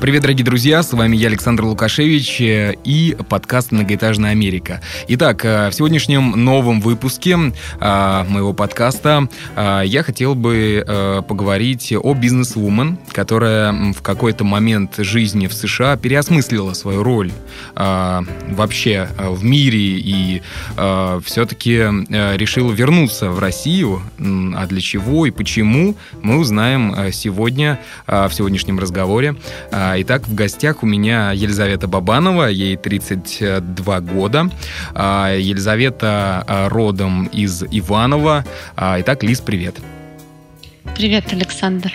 Привет, дорогие друзья, с вами я, Александр Лукашевич, э, и подкаст «Многоэтажная Америка». Итак, э, в сегодняшнем новом выпуске э, моего подкаста я хотел бы поговорить о бизнес-вумен, которая в какой-то момент жизни в США переосмыслила свою роль вообще в мире и все-таки решила вернуться в Россию. А для чего и почему, мы узнаем сегодня в сегодняшнем разговоре. Итак, в гостях у меня Елизавета Бабанова, ей 32 года. А, Елизавета а, родом из Иванова. А, итак, Лиз, привет. Привет, Александр.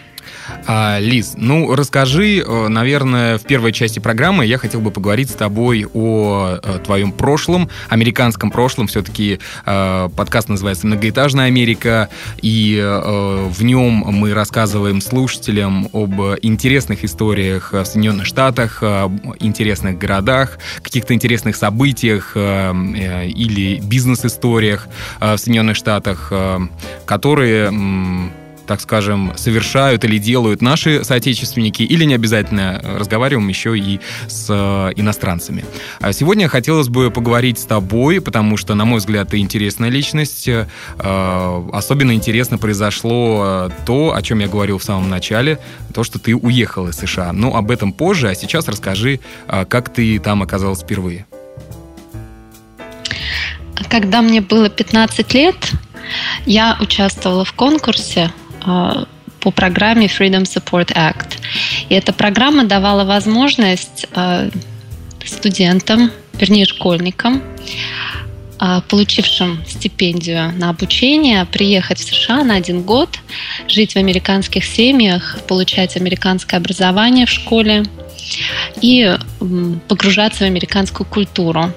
А, Лиз, ну расскажи, э, наверное, в первой части программы я хотел бы поговорить с тобой о э, твоем прошлом, американском прошлом. Все-таки э, подкаст называется «Многоэтажная Америка», и в нем мы рассказываем слушателям об интересных историях в Соединенных Штатах, интересных городах, каких-то интересных событиях или бизнес-историях в Соединенных Штатах, которые так скажем, совершают или делают наши соотечественники, или не обязательно разговариваем еще и с э, иностранцами. А сегодня хотелось бы поговорить с тобой, потому что, на мой взгляд, ты интересная личность. Э, особенно интересно произошло э, то, о чем я говорил в самом начале, то, что ты уехал из США. Но об этом позже, а сейчас расскажи, как ты там оказалась впервые. Когда мне было 15 лет, я участвовала в конкурсе по программе Freedom Support Act. И эта программа давала возможность а, студентам, вернее школьникам, а, получившим стипендию на обучение, приехать в США на один год, жить в американских семьях, получать американское образование в школе и погружаться в американскую культуру.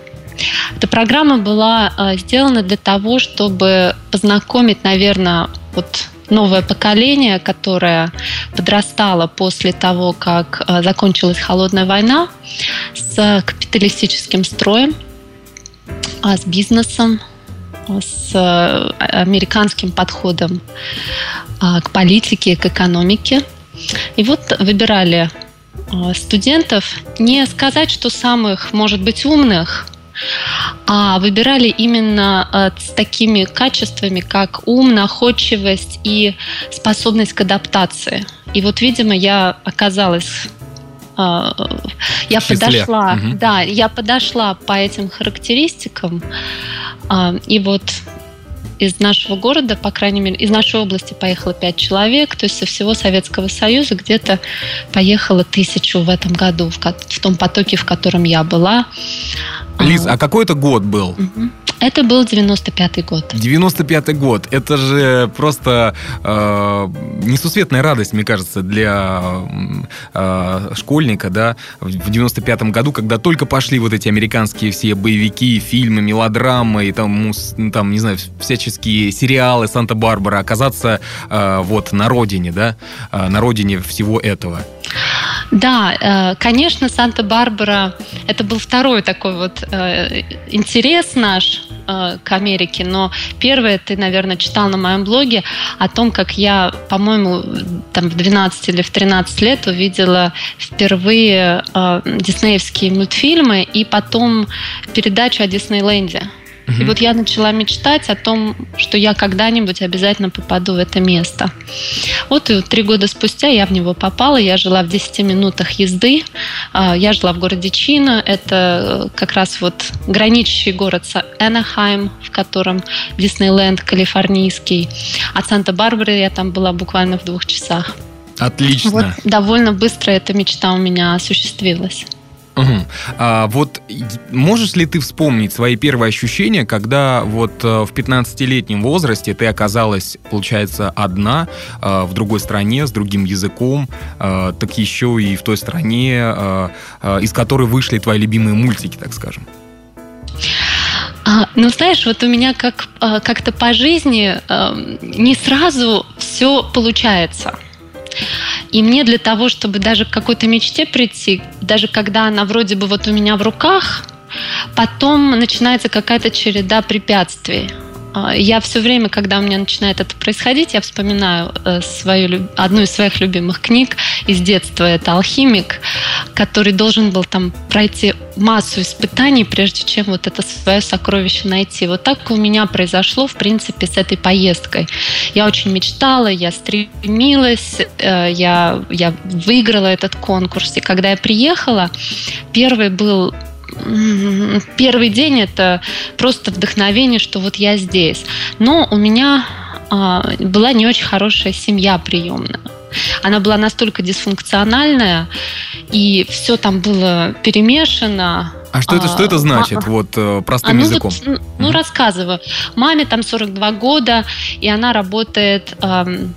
Эта программа была сделана для того, чтобы познакомить, наверное, вот новое поколение, которое подрастало после того, как э, закончилась холодная война, с капиталистическим строем, а, с бизнесом, с э, американским подходом а, к политике, к экономике. И вот выбирали э, студентов не сказать, что самых, может быть, умных, а выбирали именно э, с такими качествами, как ум, находчивость и способность к адаптации. И вот, видимо, я оказалась э, я подошла, угу. да, я подошла по этим характеристикам, э, и вот из нашего города, по крайней мере, из нашей области поехало пять человек, то есть со всего Советского Союза где-то поехало тысячу в этом году, в, в том потоке, в котором я была. Лиз, а какой это год был? Это был 95-й год. 95-й год. Это же просто э, несусветная радость, мне кажется, для э, школьника, да, в 95-м году, когда только пошли вот эти американские все боевики, фильмы, мелодрамы, и там, там не знаю, всяческие сериалы Санта-Барбара, оказаться э, вот на родине, да, э, на родине всего этого. Да, э, конечно, Санта-Барбара это был второй такой вот э, интерес наш э, к Америке, но первое ты, наверное, читал на моем блоге о том, как я, по-моему, там в 12 или в 13 лет увидела впервые диснеевские мультфильмы и потом передачу о Диснейленде. И вот я начала мечтать о том, что я когда-нибудь обязательно попаду в это место. Вот и три года спустя я в него попала. Я жила в 10 минутах езды. А, я жила в городе Чина. Это э, как раз вот граничащий город с Энахайм, в котором Диснейленд калифорнийский. От Санта-Барбары я там была буквально в двух часах. Отлично. Вот довольно быстро эта мечта у меня осуществилась. Угу. А вот можешь ли ты вспомнить свои первые ощущения, когда вот э, в 15-летнем возрасте ты оказалась, получается, одна э, в другой стране, с другим языком, э, так еще и в той стране, из которой вышли твои любимые мультики, так скажем? А, ну, знаешь, вот у меня как, как-то по жизни не сразу все получается. И мне для того, чтобы даже к какой-то мечте прийти, даже когда она вроде бы вот у меня в руках, потом начинается какая-то череда препятствий. А, я все время, когда у меня начинает это происходить, я вспоминаю э, свою, одну из своих любимых книг из детства. Это «Алхимик», который должен был там пройти массу испытаний, прежде чем вот это свое сокровище найти. Вот так у меня произошло, в принципе, с этой поездкой. Я очень мечтала, я стремилась, э, я, я выиграла этот конкурс. И когда я приехала, первый был первый день это просто вдохновение, что вот я здесь. Но у меня а, была не очень хорошая семья приемная. Она была настолько дисфункциональная, и все там было перемешано. А что это, что это а, значит, а, вот э, простым а, ну, языком? Вот, ну, угу. рассказываю. Маме там 42 года, и она работает эм,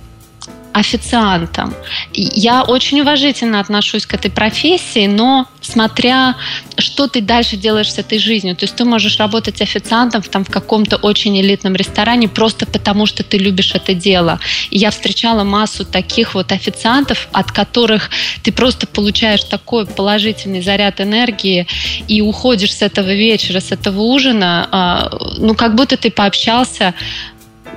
официантом. Я очень уважительно отношусь к этой профессии, но смотря, что ты дальше делаешь с этой жизнью. То есть ты можешь работать официантом там, в каком-то очень элитном ресторане просто потому, что ты любишь это дело. И я встречала массу таких вот официантов, от которых ты просто получаешь такой положительный заряд энергии и уходишь с этого вечера, с этого ужина, а, ну, как будто ты пообщался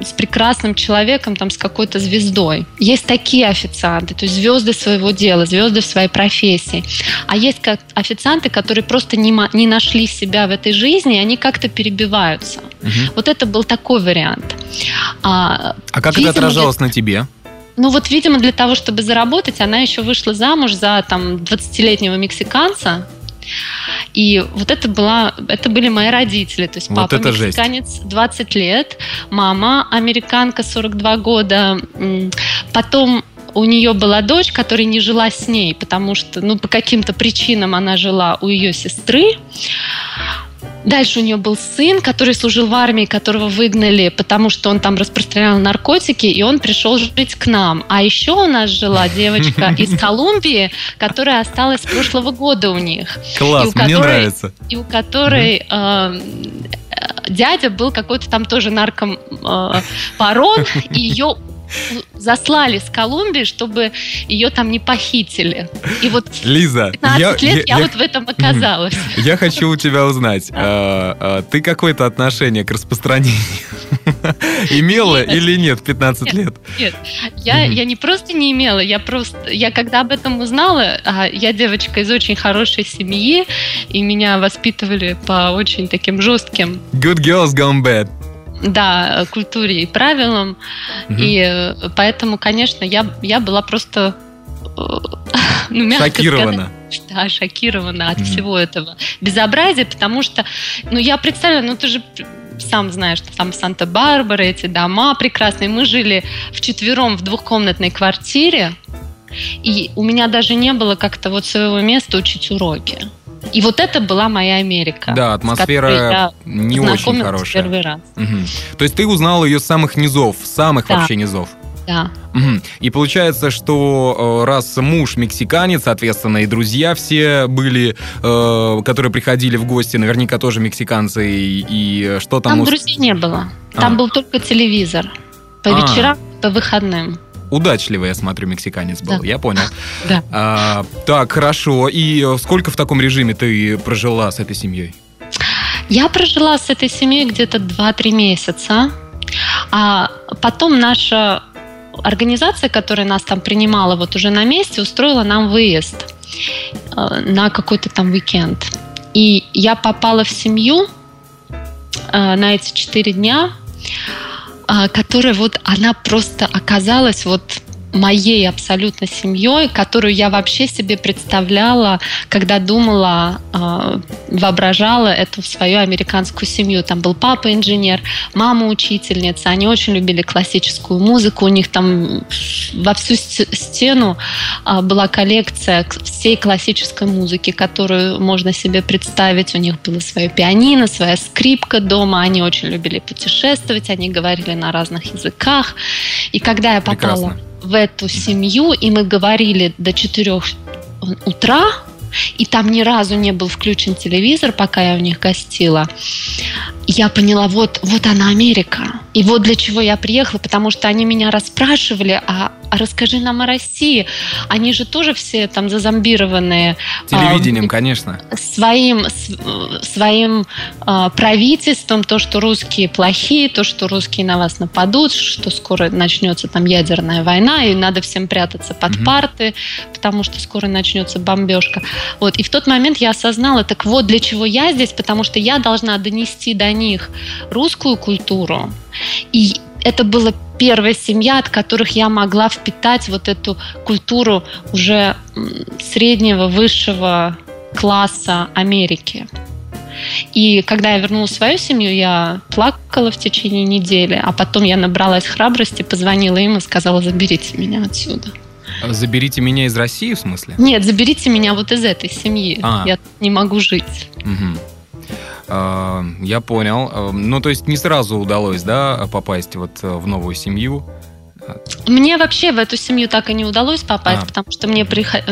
с прекрасным человеком, там, с какой-то звездой. Есть такие официанты, то есть звезды своего дела, звезды в своей профессии. А есть как официанты, которые просто не, не нашли себя в этой жизни, и они как-то перебиваются. Угу. Вот это был такой вариант. А, а как видимо, это отражалось для... на тебе? Ну вот, видимо, для того, чтобы заработать, она еще вышла замуж за там 20-летнего мексиканца, и вот это, была, это были мои родители. То есть папа вот это мексиканец жесть. 20 лет, мама американка 42 года. Потом у нее была дочь, которая не жила с ней, потому что, ну, по каким-то причинам она жила у ее сестры. Дальше у нее был сын, который служил в армии, которого выгнали, потому что он там распространял наркотики, и он пришел жить к нам. А еще у нас жила девочка из Колумбии, которая осталась с прошлого года у них. Класс, у мне которой, нравится. И у которой э, дядя был какой-то там тоже наркомпарон, э, и ее заслали с Колумбии, чтобы ее там не похитили. И вот Лиза, 15 я, лет я, я, я вот в этом оказалась. Я хочу у тебя узнать, а, а, ты какое-то отношение к распространению имела или нет в 15 лет? Нет, я, я не просто не имела, я просто, я когда об этом узнала, а, я девочка из очень хорошей семьи, и меня воспитывали по очень таким жестким... Good girls gone bad да, культуре и правилам. Угу. И э, поэтому, конечно, я, я была просто э, ну, мягко шокирована. Сказать, да, шокирована от mm всего этого безобразия, потому что, ну, я представляю, ну, ты же сам знаешь, что там Санта-Барбара, эти дома прекрасные. Мы жили вчетвером в двухкомнатной квартире, и у меня даже не было как-то вот своего места учить уроки. И вот это была моя Америка. Да, атмосфера не очень хорошая. первый раз. Угу. То есть ты узнала ее с самых низов, самых да. вообще низов. Да. Угу. И получается, что э, раз муж мексиканец, соответственно, и друзья все были, э, которые приходили в гости, наверняка тоже мексиканцы, и, и что там... Там друзей не было. Там а. был только телевизор. По а. вечерам, по выходным удачливый, я смотрю, мексиканец был. Да. Я понял. Да. А, так, хорошо. И сколько в таком режиме ты прожила с этой семьей? Я прожила с этой семьей где-то 2-3 месяца. А потом наша организация, которая нас там принимала вот уже на месте, устроила нам выезд э, на какой-то там уикенд. И я попала в семью э, на эти четыре дня. А, которая вот, она просто оказалась вот моей абсолютно семьей, которую я вообще себе представляла, когда думала, э, воображала эту свою американскую семью. Там был папа инженер, мама учительница, они очень любили классическую музыку, у них там во всю стену э, была коллекция всей классической музыки, которую можно себе представить. У них было свое пианино, своя скрипка дома, они очень любили путешествовать, они говорили на разных языках. И когда я попала... Прекрасно в эту семью, и мы говорили до 4 утра, и там ни разу не был включен телевизор, пока я у них гостила. Я поняла, вот, вот она Америка. И вот для чего я приехала, потому что они меня расспрашивали, а а расскажи нам о России. Они же тоже все там зазомбированные. Телевидением, а, конечно. Своим, своим а, правительством, то, что русские плохие, то, что русские на вас нападут, что скоро начнется там ядерная война, и надо всем прятаться под угу. парты, потому что скоро начнется бомбежка. Вот. И в тот момент я осознала, так вот для чего я здесь, потому что я должна донести до них русскую культуру. И это была первая семья, от которых я могла впитать вот эту культуру уже среднего, высшего класса Америки. И когда я вернула свою семью, я плакала в течение недели, а потом я набралась храбрости, позвонила им и сказала, заберите меня отсюда. Заберите меня из России, в смысле? Нет, заберите меня вот из этой семьи. А. Я не могу жить. Угу. Я понял. Ну, то есть не сразу удалось, да, попасть вот в новую семью? Мне вообще в эту семью так и не удалось попасть, а. потому что мне приход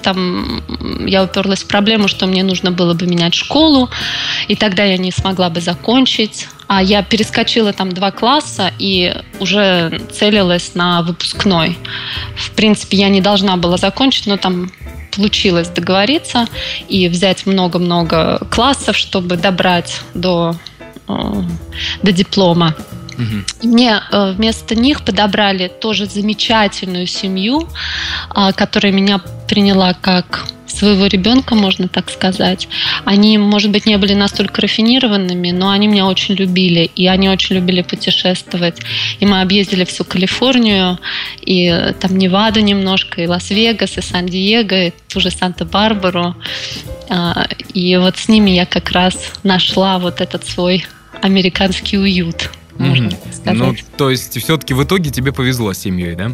там я уперлась в проблему, что мне нужно было бы менять школу, и тогда я не смогла бы закончить. А я перескочила там два класса и уже целилась на выпускной. В принципе, я не должна была закончить, но там получилось договориться и взять много-много классов, чтобы добрать до, э, до диплома. Угу. Мне э, вместо них подобрали тоже замечательную семью, а, которая меня приняла как своего ребенка, можно так сказать. Они, может быть, не были настолько рафинированными, но они меня очень любили, и они очень любили путешествовать. И мы объездили всю Калифорнию, и там Неваду немножко, и Лас-Вегас, и Сан-Диего, и ту же Санта-Барбару. А, и вот с ними я как раз нашла вот этот свой американский уют можно mm-hmm. сказать. Ну, то есть, все-таки в итоге тебе повезло с семьей, да?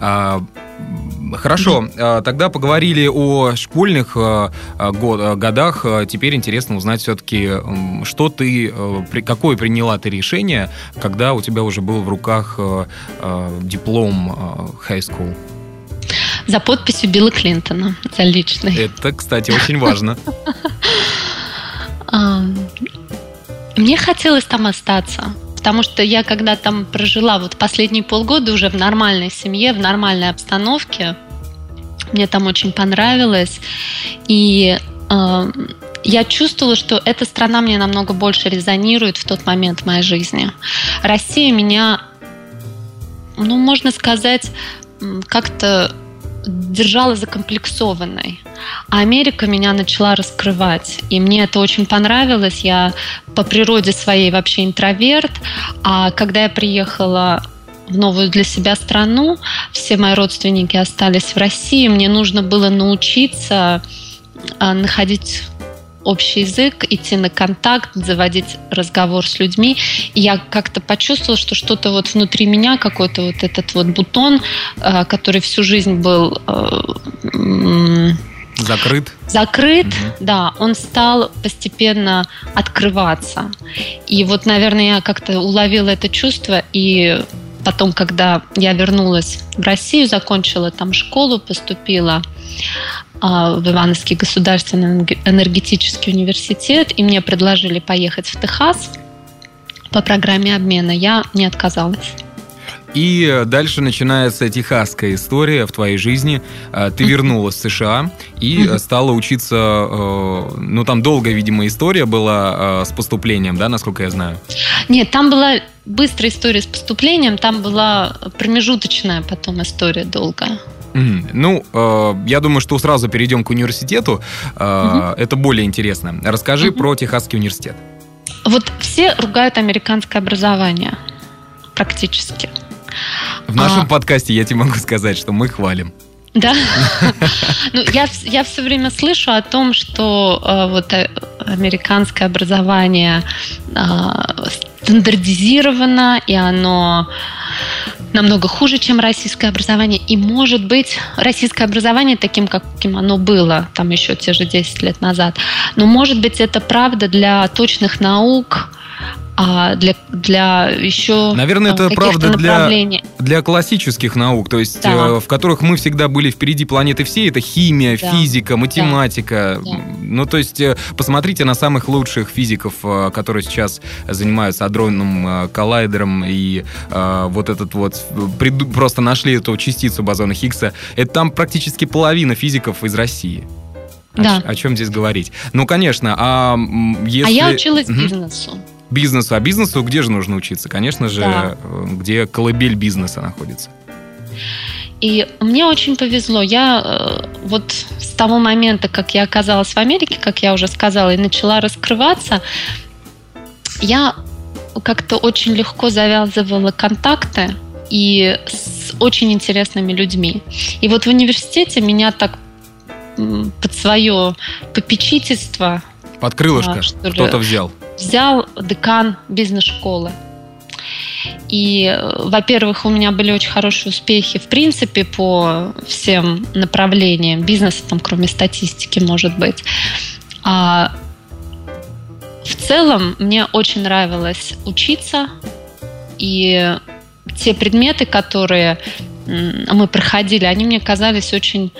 А, хорошо, mm-hmm. тогда поговорили о школьных а, год, годах. Теперь интересно узнать все-таки, что ты, какое приняла ты решение, когда у тебя уже был в руках диплом high school? За подписью Билла Клинтона, за личный. Это, кстати, очень важно. Мне хотелось там остаться. Потому что я когда там прожила вот последние полгода уже в нормальной семье, в нормальной обстановке, мне там очень понравилось. И э, я чувствовала, что эта страна мне намного больше резонирует в тот момент в моей жизни. Россия меня, ну, можно сказать, как-то держала закомплексованной. А Америка меня начала раскрывать. И мне это очень понравилось. Я по природе своей вообще интроверт. А когда я приехала в новую для себя страну, все мои родственники остались в России. Мне нужно было научиться а, находить общий язык, идти на контакт, заводить разговор с людьми. И я как-то почувствовала, что что-то вот внутри меня, какой-то вот этот вот бутон, э, который всю жизнь был э, Закрыт? Закрыт, угу. да. Он стал постепенно открываться. И вот, наверное, я как-то уловила это чувство. И потом, когда я вернулась в Россию, закончила там школу, поступила а, в Ивановский государственный энергетический университет, и мне предложили поехать в Техас по программе обмена. Я не отказалась. И дальше начинается техасская история в твоей жизни. А, ты вернулась в США и стала учиться, э, ну там долгая, видимо, история была с поступлением, да, насколько я знаю? Нет, там была быстрая история с поступлением, там была промежуточная потом история долгая. Ну, э, я думаю, что сразу перейдем к университету. Э, угу. Это более интересно. Расскажи угу. про Техасский университет. Вот все ругают американское образование практически. В нашем а... подкасте я тебе могу сказать, что мы хвалим. Да. ну, я, я все время слышу о том, что э, вот э, американское образование э, стандартизировано, и оно намного хуже, чем российское образование. И, может быть, российское образование таким, каким оно было, там еще те же 10 лет назад. Но, может быть, это правда для точных наук, а для, для еще Наверное, это правда для, для классических наук, то есть да. э, в которых мы всегда были впереди планеты всей. Это химия, да. физика, математика. Да. Ну, то есть э, посмотрите на самых лучших физиков, э, которые сейчас занимаются адронным э, коллайдером и э, вот этот вот приду, просто нашли эту частицу бозона Хиггса. Это там практически половина физиков из России. Да. О, о чем здесь говорить? Ну, конечно, а если... А я училась бизнесу бизнесу. А бизнесу где же нужно учиться? Конечно же, да. Э, где колыбель бизнеса находится. И мне очень повезло. Я э, вот с того момента, как я оказалась в Америке, как я уже сказала, и начала раскрываться, я как-то очень легко завязывала контакты и с очень интересными людьми. И вот в университете меня так под свое попечительство... Под крылышко кто-то взял взял декан бизнес-школы. И, во-первых, у меня были очень хорошие успехи, в принципе, по всем направлениям бизнеса, там, кроме статистики, может быть. А в целом мне очень нравилось учиться, и те предметы, которые мы проходили, они мне казались очень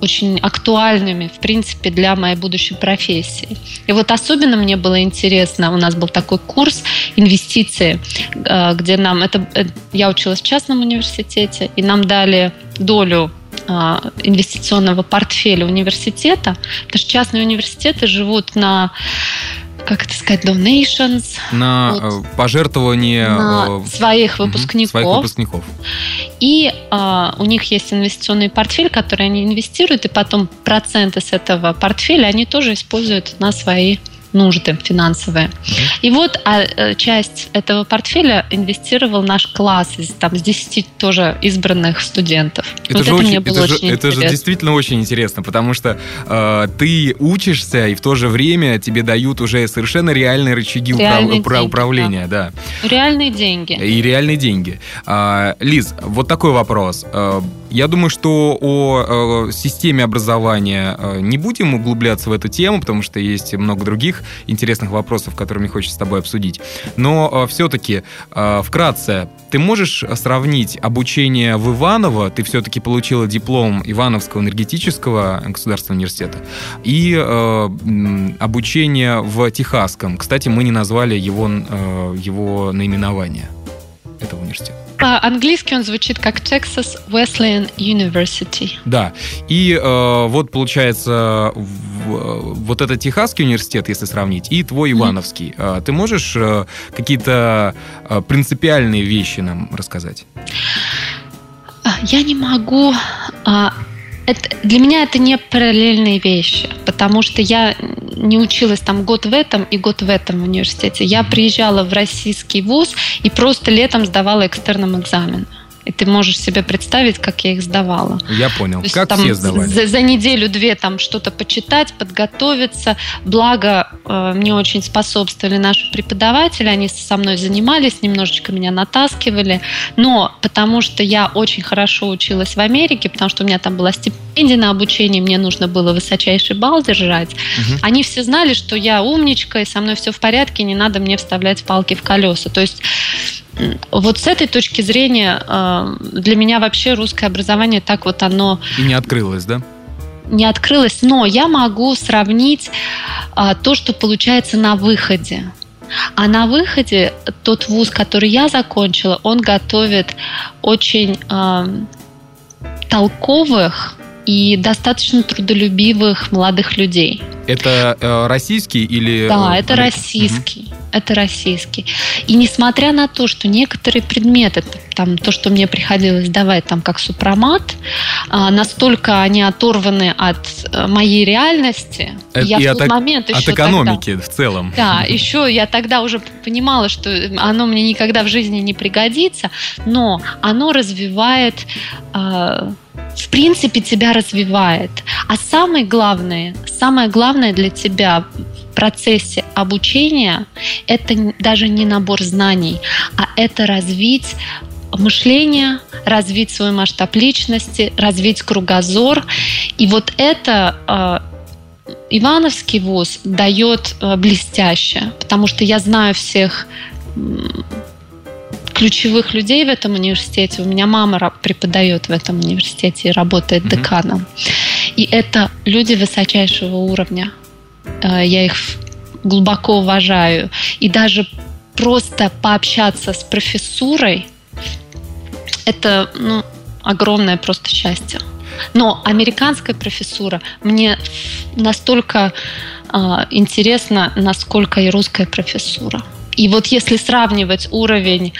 очень актуальными, в принципе, для моей будущей профессии. И вот особенно мне было интересно, у нас был такой курс инвестиции, э, где нам, это, э, я училась в частном университете, и нам дали долю э, инвестиционного портфеля университета, потому что частные университеты живут на как это сказать, donations. На вот, пожертвования на своих выпускников. Своих выпускников. И а, у них есть инвестиционный портфель, который они инвестируют, и потом проценты с этого портфеля они тоже используют на свои нужды финансовые. И вот а, э, часть этого портфеля инвестировал наш класс из там, с 10 тоже избранных студентов. Это, вот же, это, очень, это, же, это же действительно очень интересно, потому что э, ты учишься, и в то же время тебе дают уже совершенно реальные рычаги реальные упра- деньги, управления. Да. Да. Реальные деньги. И реальные деньги. А, Лиз, вот такой вопрос. Э, я думаю, что о, о системе образования э, не будем углубляться в эту тему, потому что есть много других интересных вопросов, которые мне хочется с тобой обсудить. Но э, все-таки, э, вкратце, ты можешь сравнить обучение в Иваново, ты все-таки получила диплом Ивановского энергетического государственного университета, и обучение в Техасском. Кстати, мы не назвали его, его наименование этого университета. По-английски он звучит как Texas Wesleyan University. Да. И э, вот получается в, вот этот Техасский университет, если сравнить, и твой Ивановский. Mm-hmm. Ты можешь э, какие-то э, принципиальные вещи нам рассказать? А, я не могу а, это, для меня это не параллельные вещи, потому что я не училась там год в этом и год в этом университете. Я приезжала в российский вуз и просто летом сдавала экстерном экзамен. И ты можешь себе представить, как я их сдавала. Я понял. есть, как там, все сдавали? За, за неделю-две там что-то почитать, подготовиться. Благо, э, мне очень способствовали наши преподаватели. Они со мной занимались, немножечко меня натаскивали. Но потому что я очень хорошо училась в Америке, потому что у меня там была стипендия на обучение, мне нужно было высочайший балл держать. Угу. Они все знали, что я умничка, и со мной все в порядке, не надо мне вставлять палки в колеса. То есть вот с этой точки зрения э, для меня вообще русское образование так вот оно... И не открылось, да? Не открылось, но я могу сравнить а, то, что получается на выходе. А на выходе тот вуз, который я закончила, он готовит очень э, толковых и достаточно трудолюбивых молодых людей. Это э, российский или... Да, это российский. Угу. Это российский. И несмотря на то, что некоторые предметы, там то, что мне приходилось давать, там как супромат, э, настолько они оторваны от э, моей реальности. Это, я и в тот от, момент еще от экономики тогда, в целом. Да, еще я тогда уже понимала, что оно мне никогда в жизни не пригодится, но оно развивает э, в принципе тебя развивает. А самое главное, самое главное для тебя в процессе обучения это даже не набор знаний, а это развить мышление, развить свой масштаб личности, развить кругозор. И вот это э, Ивановский вуз дает э, блестяще, потому что я знаю всех ключевых людей в этом университете. У меня мама преподает в этом университете и работает mm-hmm. деканом. И это люди высочайшего уровня. Э, я их глубоко уважаю. И даже просто пообщаться с профессурой, это ну, огромное просто счастье. Но американская профессура мне настолько э, интересна, насколько и русская профессура. И вот если сравнивать уровень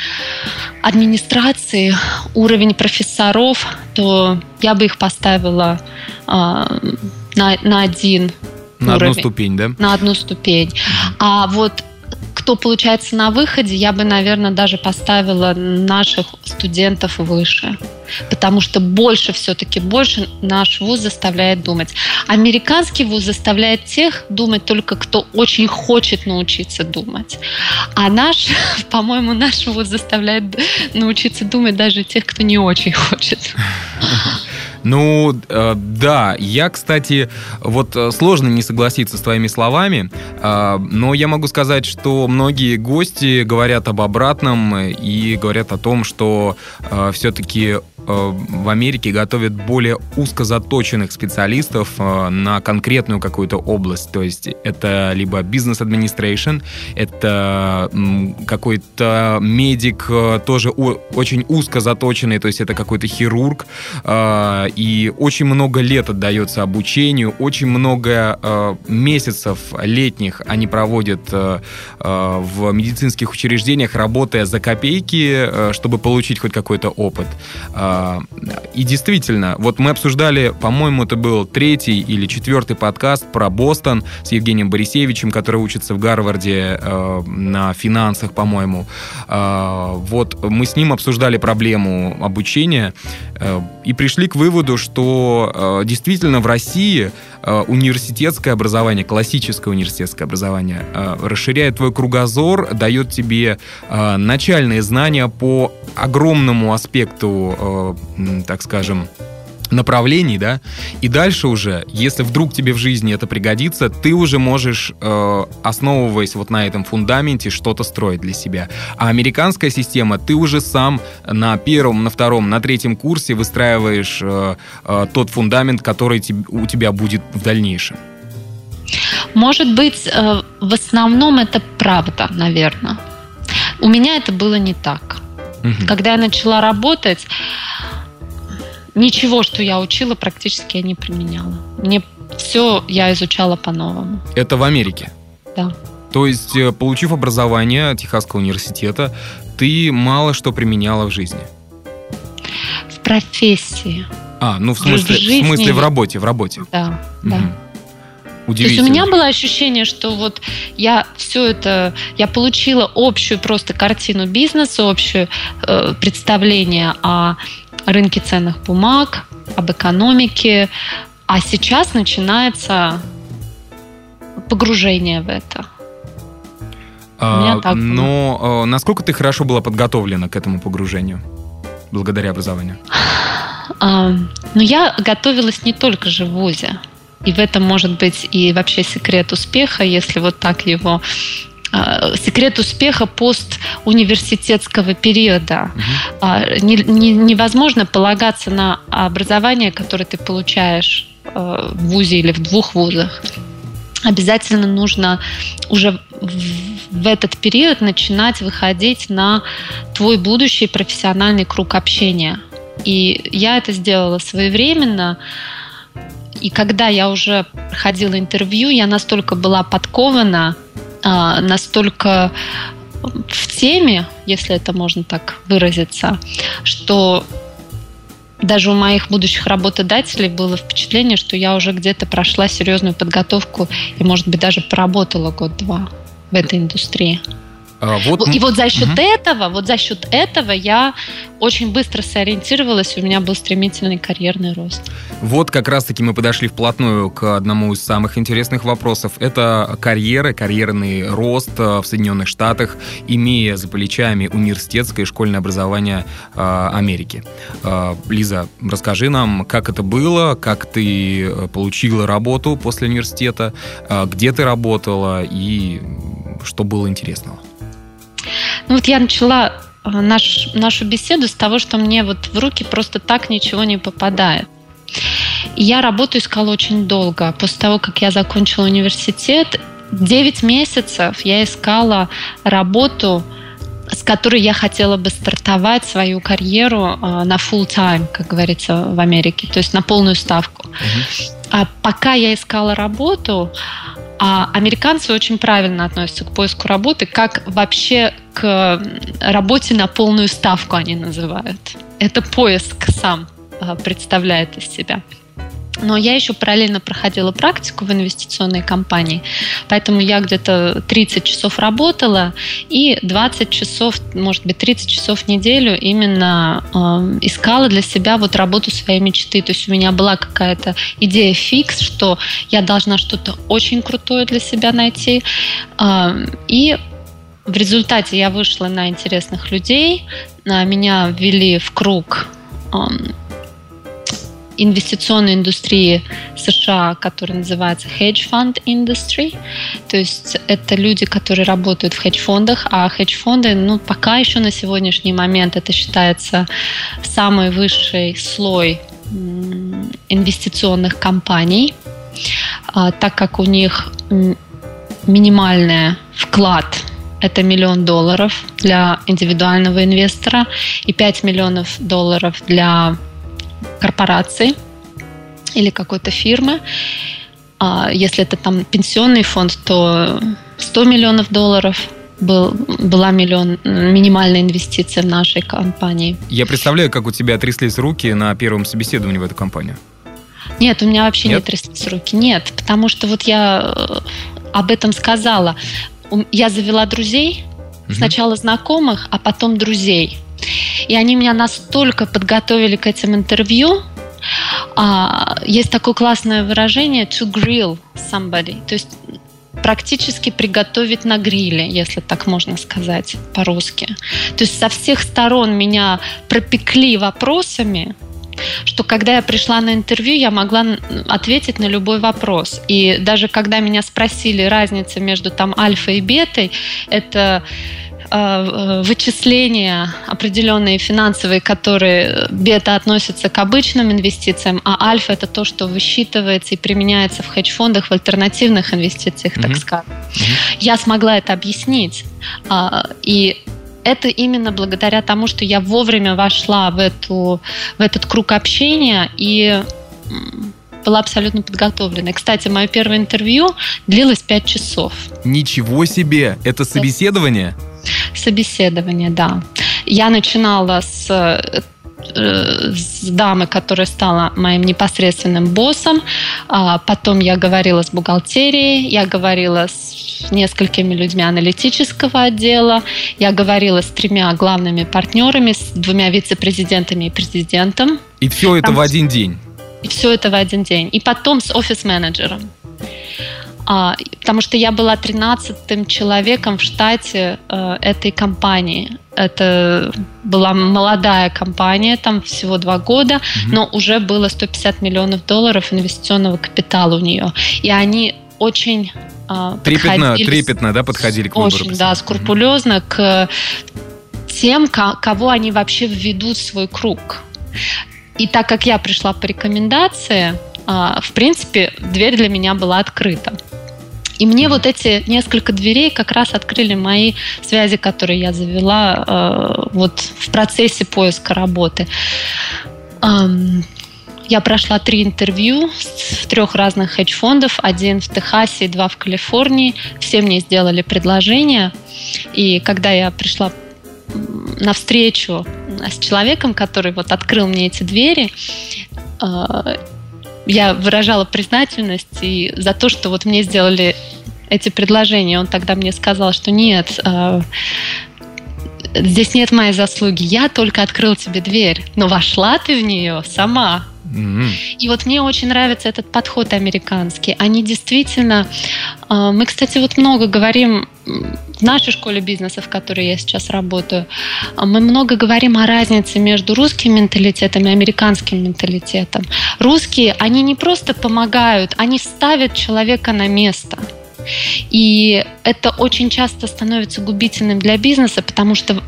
администрации, уровень профессоров, то я бы их поставила э, на, на один на уровень. одну ступень, да? На одну ступень. А вот кто получается на выходе, я бы, наверное, даже поставила наших студентов выше. Потому что больше все-таки, больше наш вуз заставляет думать. Американский вуз заставляет тех думать только, кто очень хочет научиться думать. А наш, по-моему, наш вуз заставляет научиться думать даже тех, кто не очень хочет. Ну, э, да, я, кстати, вот э, сложно не согласиться с твоими словами, э, но я могу сказать, что многие гости говорят об обратном и говорят о том, что э, все-таки в Америке готовят более узко заточенных специалистов э, на конкретную какую-то область. То есть это либо бизнес-администрейшн, это какой-то медик э, тоже очень узко заточенный, то есть это какой-то хирург. И очень много лет отдается обучению, очень много месяцев летних они проводят в медицинских учреждениях, работая за копейки, чтобы получить хоть какой-то опыт. И действительно, вот мы обсуждали, по-моему, это был третий или четвертый подкаст про Бостон с Евгением Борисевичем, который учится в Гарварде э, на финансах, по-моему. Э, вот мы с ним обсуждали проблему обучения э, и пришли к выводу, что действительно в России университетское образование, классическое университетское образование э, расширяет твой кругозор, дает тебе э, начальные знания по огромному аспекту э, так скажем, направлений, да, и дальше уже, если вдруг тебе в жизни это пригодится, ты уже можешь, э, основываясь вот на этом фундаменте, что-то строить для себя. А американская система, ты уже сам на первом, на втором, на третьем курсе выстраиваешь э, э, тот фундамент, который у тебя будет в дальнейшем. Может быть, э, в основном это правда, наверное. У меня это было не так. Угу. Когда я начала работать, ничего, что я учила, практически я не применяла. Мне все я изучала по-новому. Это в Америке? Да. То есть, э, получив образование Техасского университета, ты мало что применяла в жизни? В профессии. А, ну в смысле, в, жизни... в, смысле в работе, в работе. Да, угу. да. То есть у меня было ощущение, что вот я все это, я получила общую просто картину бизнеса, общее э, представление о рынке ценных бумаг, об экономике, а сейчас начинается погружение в это. А, но э, насколько ты хорошо была подготовлена к этому погружению благодаря образованию? А, ну, я готовилась не только же в ВУЗе. И в этом может быть и вообще секрет успеха, если вот так его а, секрет успеха постуниверситетского периода. Угу. Не, не, невозможно полагаться на образование, которое ты получаешь а, в ВУЗе или в двух ВУЗах. Обязательно нужно уже в этот период начинать выходить на твой будущий профессиональный круг общения. И я это сделала своевременно. И когда я уже проходила интервью, я настолько была подкована, а, настолько в теме, если это можно так выразиться, что даже у моих будущих работодателей было впечатление, что я уже где-то прошла серьезную подготовку и, может быть, даже поработала год-два в этой индустрии. А, вот... И вот за счет угу. этого, вот за счет этого я очень быстро сориентировалась, у меня был стремительный карьерный рост. Вот как раз-таки мы подошли вплотную к одному из самых интересных вопросов. Это карьера, карьерный рост э, в Соединенных Штатах, имея за плечами университетское и школьное образование э, Америки. Э, Лиза, расскажи нам, как это было, как ты э, получила работу после университета, где ты работала и что было интересного. Ну вот я начала наш, нашу беседу с того, что мне вот в руки просто так ничего не попадает. Я работу искала очень долго. После того, как я закончила университет, 9 месяцев я искала работу, с которой я хотела бы стартовать свою карьеру э, на full time, как говорится в Америке, то есть на полную ставку. Uh-huh. А пока я искала работу, а американцы очень правильно относятся к поиску работы, как вообще к работе на полную ставку они называют. Это поиск сам а, представляет из себя. Но я еще параллельно проходила практику в инвестиционной компании, поэтому я где-то 30 часов работала и 20 часов, может быть, 30 часов в неделю именно э, искала для себя вот работу своей мечты. То есть у меня была какая-то идея фикс, что я должна что-то очень крутое для себя найти. Э, и в результате я вышла на интересных людей, меня ввели в круг инвестиционной индустрии США, которая называется hedge fund industry. То есть это люди, которые работают в хедж-фондах, а хедж-фонды, ну, пока еще на сегодняшний момент это считается самый высший слой инвестиционных компаний, а, так как у них минимальный вклад это миллион долларов для индивидуального инвестора и 5 миллионов долларов для корпорации или какой-то фирмы. А если это там пенсионный фонд, то 100 миллионов долларов был, была миллион, минимальная инвестиция в нашей компании. Я представляю, как у тебя тряслись руки на первом собеседовании в эту компанию. Нет, у меня вообще Нет? не тряслись руки. Нет, потому что вот я э, об этом сказала. Я завела друзей, угу. сначала знакомых, а потом друзей. И они меня настолько подготовили к этим интервью. А, есть такое классное выражение to grill somebody. То есть практически приготовить на гриле, если так можно сказать по-русски. То есть со всех сторон меня пропекли вопросами, что когда я пришла на интервью, я могла ответить на любой вопрос. И даже когда меня спросили разница между там альфа и бетой, это вычисления определенные финансовые, которые бета относятся к обычным инвестициям, а альфа это то, что высчитывается и применяется в хедж-фондах, в альтернативных инвестициях, mm-hmm. так скажем. Mm-hmm. Я смогла это объяснить. А, и это именно благодаря тому, что я вовремя вошла в, эту, в этот круг общения и была абсолютно подготовлена. кстати, мое первое интервью длилось 5 часов. Ничего себе! Это собеседование? Собеседование, да. Я начинала с э, с дамы, которая стала моим непосредственным боссом. А потом я говорила с бухгалтерией, я говорила с несколькими людьми аналитического отдела, я говорила с тремя главными партнерами, с двумя вице-президентами и президентом. И все это Там... в один день? И все это в один день. И потом с офис-менеджером. А, потому что я была 13-м человеком в штате э, этой компании. Это была молодая компания, там всего два года, mm-hmm. но уже было 150 миллионов долларов инвестиционного капитала у нее. И они очень э, трепетно, трепетно, да, подходили к выбору. Очень, да, скрупулезно mm-hmm. к тем, кого они вообще введут в свой круг. И так как я пришла по рекомендации, а, в принципе, дверь для меня была открыта. И мне вот эти несколько дверей как раз открыли мои связи, которые я завела э, вот в процессе поиска работы. Я прошла три интервью в трех разных хедж-фондов, один в Техасе два в Калифорнии. Все мне сделали предложение. И когда я пришла на встречу с человеком, который вот открыл мне эти двери, э, я выражала признательность и за то, что вот мне сделали эти предложения. Он тогда мне сказал, что нет, э, здесь нет моей заслуги, я только открыл тебе дверь, но вошла ты в нее сама. И вот мне очень нравится этот подход американский. Они действительно... Э, мы, кстати, вот много говорим в нашей школе бизнеса, в которой я сейчас работаю, мы много говорим о разнице между русским менталитетом и американским менталитетом. Русские, они не просто помогают, они ставят человека на место. И это очень часто становится губительным для бизнеса, потому что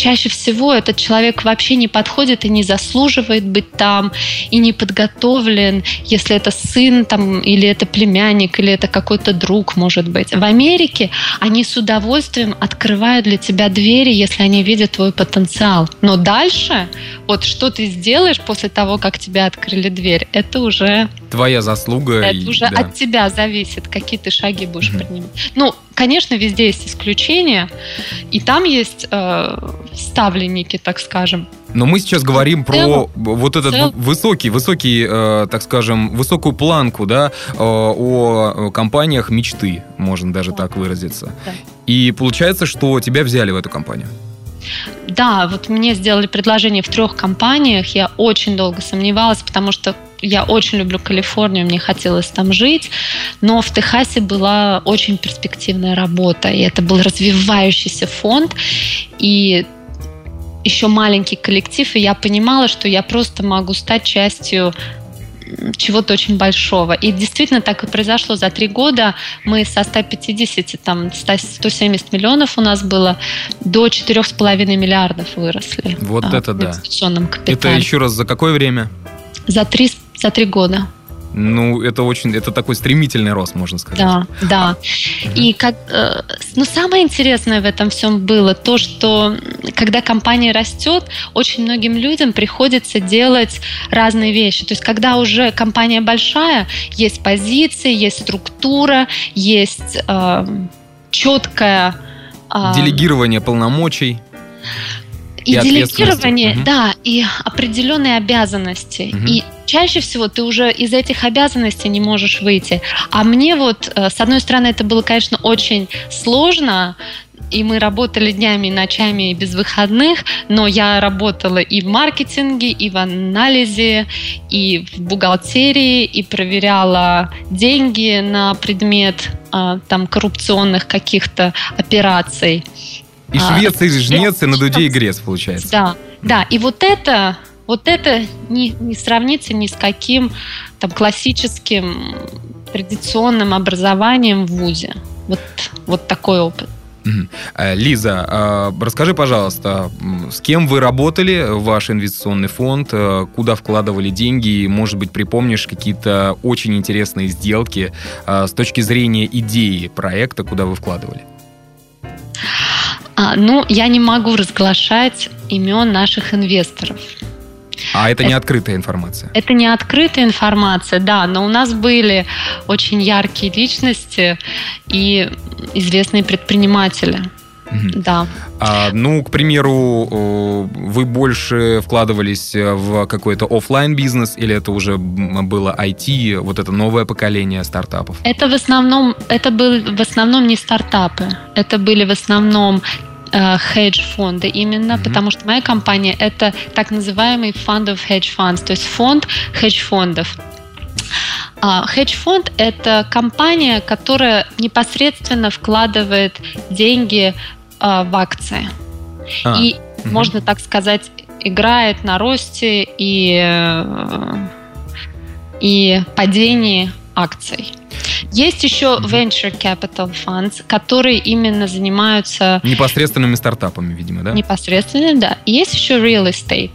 чаще всего этот человек вообще не подходит и не заслуживает быть там, и не подготовлен, если это сын там, или это племянник, или это какой-то друг, может быть. В Америке они с удовольствием открывают для тебя двери, если они видят твой потенциал. Но дальше, вот что ты сделаешь после того, как тебе открыли дверь, это уже... Твоя заслуга. Это и, уже да. от тебя зависит, какие ты шаги будешь mm-hmm. принимать. Ну, конечно, везде есть исключения, и там есть э, ставленники, так скажем. Но мы сейчас говорим про вот этот высокий, высокий, э, так скажем, высокую планку, да, э, о компаниях мечты, можно даже да. так выразиться. Да. И получается, что тебя взяли в эту компанию. Да, вот мне сделали предложение в трех компаниях. Я очень долго сомневалась, потому что я очень люблю Калифорнию, мне хотелось там жить, но в Техасе была очень перспективная работа, и это был развивающийся фонд, и еще маленький коллектив, и я понимала, что я просто могу стать частью чего-то очень большого. И действительно так и произошло. За три года мы со 150, там, 170 миллионов у нас было, до 4,5 миллиардов выросли. Вот а, это да. капитале. Это еще раз за какое время? За три, за три года. Ну, это очень, это такой стремительный рост, можно сказать. Да, да. И как, э, ну, самое интересное в этом всем было то, что когда компания растет, очень многим людям приходится делать разные вещи. То есть, когда уже компания большая, есть позиции, есть структура, есть э, четкая... Э, Делегирование полномочий. И, и делегирование, угу. да, и определенные обязанности. Угу. И чаще всего ты уже из этих обязанностей не можешь выйти. А мне вот, э, с одной стороны, это было, конечно, очень сложно, и мы работали днями, ночами без выходных, но я работала и в маркетинге, и в анализе, и в бухгалтерии, и проверяла деньги на предмет а, там коррупционных каких-то операций. И швец, и жнец, и на дуде и грец, получается. Да, да. И вот это, вот это не, не сравнится ни с каким там классическим традиционным образованием в ВУЗе. Вот, вот такой опыт. Э, Лиза, э, расскажи, пожалуйста, с кем вы работали, ваш инвестиционный фонд, э, куда вкладывали деньги, и, может быть, припомнишь какие-то очень интересные сделки с точки зрения идеи проекта, куда вы вкладывали? А, ну, я не могу разглашать имен наших инвесторов. А это не открытая информация? Это не открытая информация, да, но у нас были очень яркие личности и известные предприниматели. Да. А, ну, к примеру, вы больше вкладывались в какой-то офлайн бизнес или это уже было IT, вот это новое поколение стартапов? Это в основном, это были в основном не стартапы, это были в основном Э, хедж-фонды именно, mm-hmm. потому что моя компания это так называемый fund of hedge funds, то есть фонд хедж-фондов. А, хедж-фонд – это компания, которая непосредственно вкладывает деньги а, в акции. А, и, угу. можно так сказать, играет на росте и, э, и падении акций. Есть еще venture capital funds, которые именно занимаются... Непосредственными стартапами, видимо, да? Непосредственно, да. Есть еще real estate.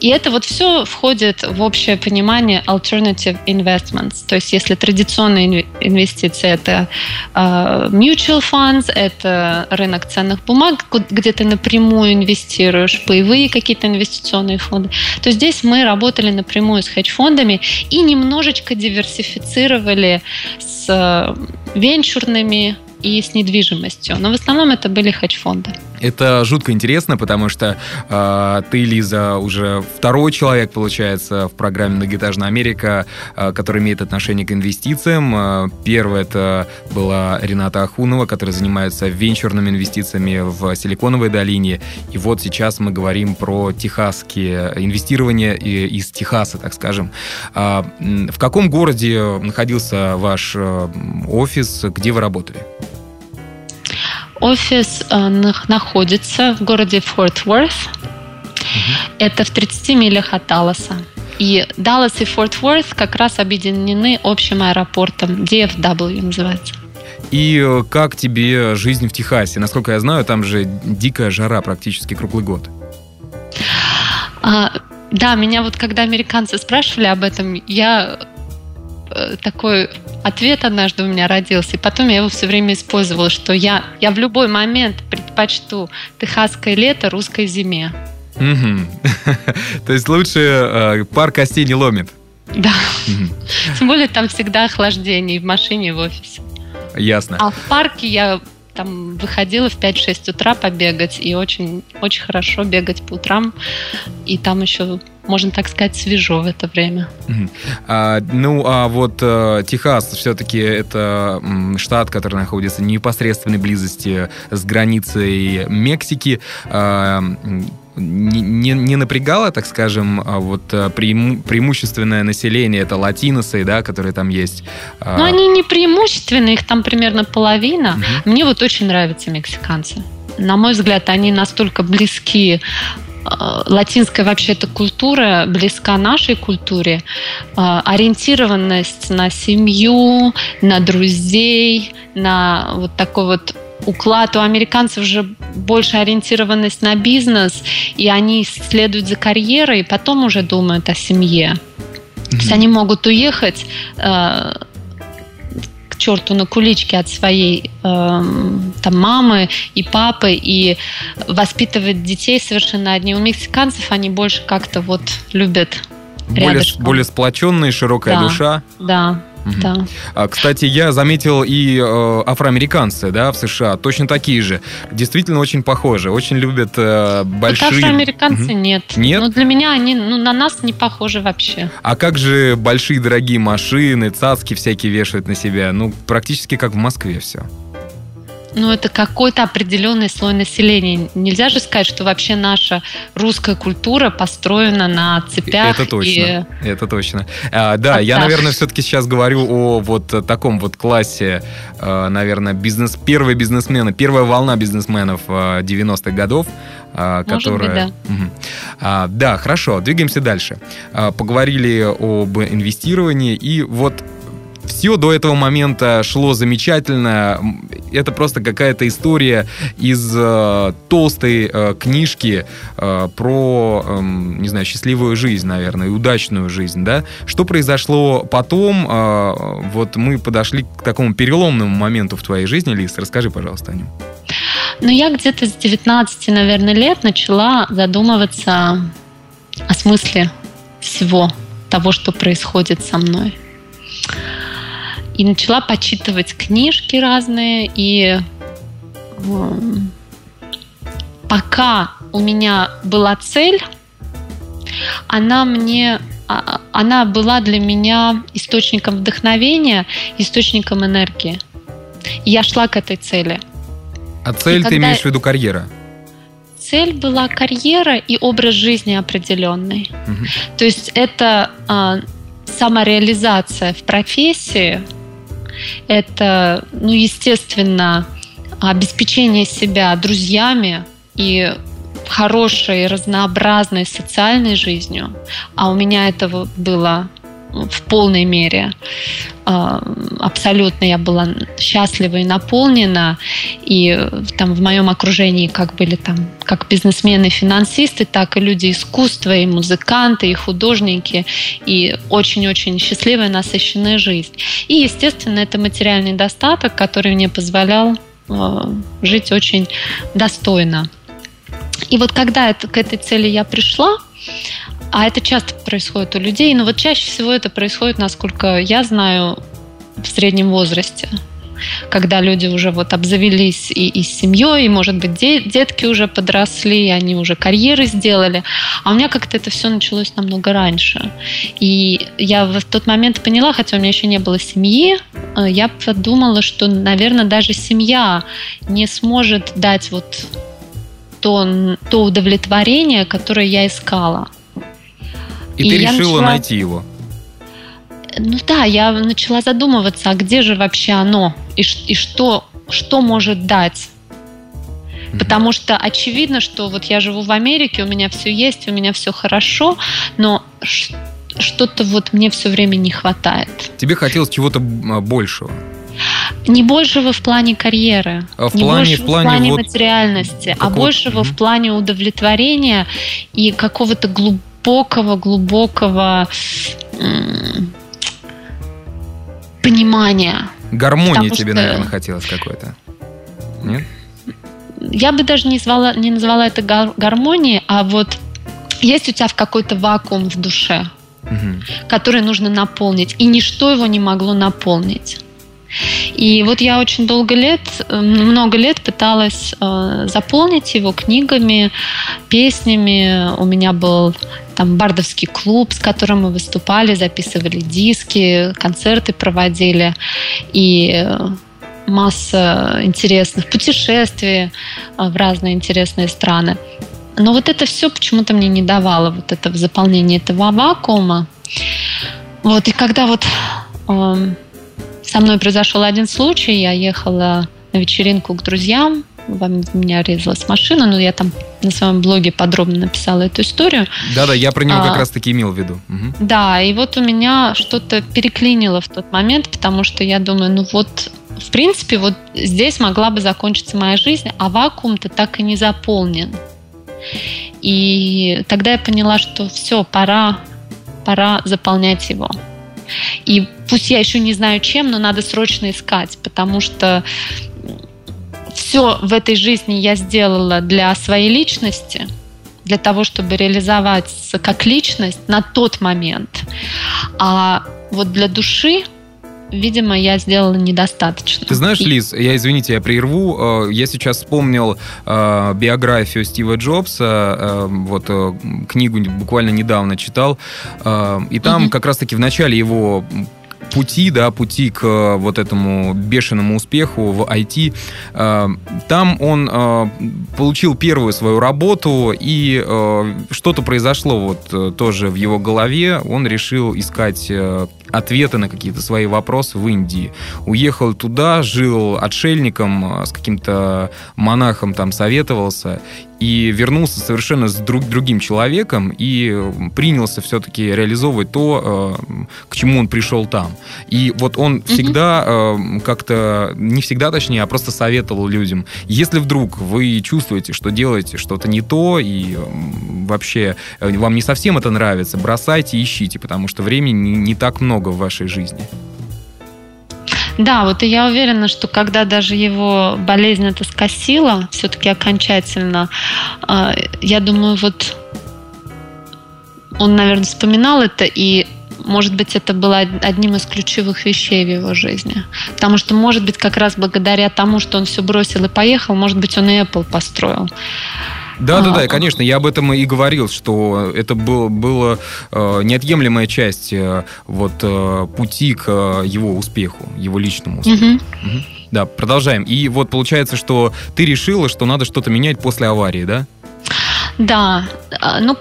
И это вот все входит в общее понимание alternative investments. То есть если традиционные инвестиции это uh, mutual funds, это рынок ценных бумаг, где ты напрямую инвестируешь, боевые какие-то инвестиционные фонды, то здесь мы работали напрямую с хедж-фондами и немножечко диверсифицировали с э, венчурными и с недвижимостью. Но в основном это были хедж-фонды. Это жутко интересно, потому что э, ты, Лиза, уже второй человек, получается, в программе «Многоэтажная Америка», э, который имеет отношение к инвестициям. Э, первая это была Рената Ахунова, которая занимается венчурными инвестициями в Силиконовой долине. И вот сейчас мы говорим про техасские инвестирования из Техаса, так скажем. Э, в каком городе находился ваш э, офис, где вы работали? Офис э, находится в городе Форт Уорт. Это в 30 милях от Далласа. И Даллас и Форт Уорт как раз объединены общим аэропортом, DFW называется. И э, как тебе жизнь в Техасе? Насколько я знаю, там же дикая жара практически круглый год. А, да, меня вот когда американцы спрашивали об этом, я такой ответ однажды у меня родился, и потом я его все время использовала, что я, я в любой момент предпочту техасское лето русской зиме. То есть лучше э, пар костей не ломит. Да. Тем более там всегда охлаждение и в машине, и в офисе. Ясно. А в парке я там выходила в 5-6 утра побегать, и очень, очень хорошо бегать по утрам. И там еще, можно так сказать, свежо в это время. А, ну, а вот а, Техас все-таки это м, штат, который находится в непосредственной близости с границей Мексики. А, не, не, напрягало, так скажем, а вот э, преиму, преимущественное население, это латиносы, да, которые там есть? А ну, они не преимущественные, их там примерно половина. Угу. Мне вот очень нравятся мексиканцы. На мой взгляд, они настолько близки латинская вообще эта культура близка нашей культуре. Э, ориентированность на семью, на друзей, на вот такой вот уклад у американцев же больше ориентированность на бизнес, и они следуют за карьерой, и потом уже думают о семье. Mm-hmm. То есть они могут уехать э, черту на куличке от своей э, там мамы и папы и воспитывать детей совершенно одни. У мексиканцев они больше как-то вот любят более, более сплоченная, широкая да, душа. Да. Да. А, кстати, я заметил и э, афроамериканцы, да, в США, точно такие же. Действительно очень похожи, очень любят э, большие... Вот афроамериканцы угу. нет. Нет? Ну, для меня они ну, на нас не похожи вообще. А как же большие дорогие машины, цацки всякие вешают на себя? Ну, практически как в Москве все. Ну, это какой-то определенный слой населения. Нельзя же сказать, что вообще наша русская культура построена на цепях. Это точно. И... Это точно. А, да, я, наверное, все-таки сейчас говорю о вот таком вот классе, а, наверное, бизнес, первые бизнесмены, первая волна бизнесменов 90-х а, годов, которая... Быть, да. Угу. А, да, хорошо, двигаемся дальше. А, поговорили об инвестировании, и вот все до этого момента шло замечательно. Это просто какая-то история из э, толстой э, книжки э, про, э, не знаю, счастливую жизнь, наверное, и удачную жизнь, да? Что произошло потом? Э, вот мы подошли к такому переломному моменту в твоей жизни, Лиз. Расскажи, пожалуйста, о нем. Ну, я где-то с 19, наверное, лет начала задумываться о смысле всего того, что происходит со мной и начала почитывать книжки разные, и эм, пока у меня была цель, она мне а, она была для меня источником вдохновения, источником энергии. И я шла к этой цели. А цель и ты имеешь в виду карьера? Цель была карьера и образ жизни определенный. Угу. То есть это а, самореализация в профессии, это, ну, естественно, обеспечение себя друзьями и хорошей, разнообразной социальной жизнью, а у меня этого было в полной мере. А, абсолютно я была счастлива и наполнена. И там в моем окружении как были там как бизнесмены, финансисты, так и люди искусства, и музыканты, и художники, и очень-очень счастливая, насыщенная жизнь. И, естественно, это материальный достаток, который мне позволял а, жить очень достойно. И вот когда это, к этой цели я пришла, а это часто происходит у людей, но вот чаще всего это происходит, насколько я знаю, в среднем возрасте когда люди уже вот обзавелись и, и с семьей, и, может быть, де, детки уже подросли, и они уже карьеры сделали. А у меня как-то это все началось намного раньше. И я в тот момент поняла, хотя у меня еще не было семьи, э, я подумала, что, наверное, даже семья не сможет дать вот то, то удовлетворение, которое я искала. И, и ты решила начала... найти его? Ну да, я начала задумываться, а где же вообще оно? И, и что, что может дать? Потому что очевидно, что вот я живу в Америке, у меня все есть, у меня все хорошо, но что-то вот мне все время не хватает. Тебе хотелось чего-то большего? Не большего в плане карьеры, А в не плане- большего в плане в плане вот материальности, а большего Мгм. в плане удовлетворения и какого-то глубокого, глубокого м, понимания. Гармонии Потому тебе, что- наверное, хотелось какой-то. Нет? Я бы даже не, звала, не назвала это гар- гармонией, а вот есть у тебя в какой-то вакуум в душе, Мгм. который нужно наполнить, и ничто его не могло наполнить. И вот я очень долго лет, много лет пыталась э, заполнить его книгами, песнями. У меня был там бардовский клуб, с которым мы выступали, записывали диски, концерты проводили. И э, масса интересных путешествий э, в разные интересные страны. Но вот это все почему-то мне не давало вот это заполнение этого вакуума. Вот, и когда вот эм, со мной произошел один случай, я ехала на вечеринку к друзьям, во меня резалась машина, но я там на своем блоге подробно написала эту историю. Да-да, я про него А. как раз-таки имел в виду. Мгм. Да, и вот у меня что-то переклинило в тот момент, потому что я думаю, ну вот, в принципе, вот здесь могла бы закончиться моя жизнь, а вакуум-то так и не заполнен. И тогда я поняла, что все, пора, пора заполнять его. И пусть я еще не знаю чем, но надо срочно искать, потому что все в этой жизни я сделала для своей личности, для того, чтобы реализоваться как личность на тот момент. А вот для души, видимо, я сделала недостаточно. Ты знаешь, Лиз, я, извините, я прерву. Э, Я сейчас вспомнил э, биографию Стива Джобса, э, вот книгу буквально недавно читал, и там Мгм. как раз-таки в начале его пути, да, пути к э, вот этому бешеному успеху в IT, э, там он э, получил первую свою работу, и что-то произошло вот тоже в его голове, он решил искать ответы на какие-то свои вопросы в Индии. Уехал туда, жил отшельником, э, с каким-то монахом там советовался, и вернулся совершенно с друг, другим человеком и принялся все-таки реализовывать то, э, к чему он пришел там. И вот он всегда э, как-то, не всегда точнее, а просто советовал людям, если вдруг вы чувствуете, что делаете что-то не то, и вообще э, вам не совсем это нравится, бросайте, ищите, потому что времени не, не так много в вашей жизни. Да, вот и я уверена, что когда даже его болезнь это скосила, все-таки окончательно, э, я думаю, вот он, наверное, вспоминал это, и, может быть, это было од- одним из ключевых вещей в его жизни. Потому что, может быть, как раз благодаря тому, что он все бросил и поехал, может быть, он и Apple построил. Да, да, да, А. конечно, я об этом и говорил, что это было, было э, неотъемлемая часть э, вот э, пути к э, его успеху, его личному успеху. Мгм. Мгм. Да, продолжаем. И вот получается, что ты решила, что надо что-то менять после аварии, да? Да, а, ну,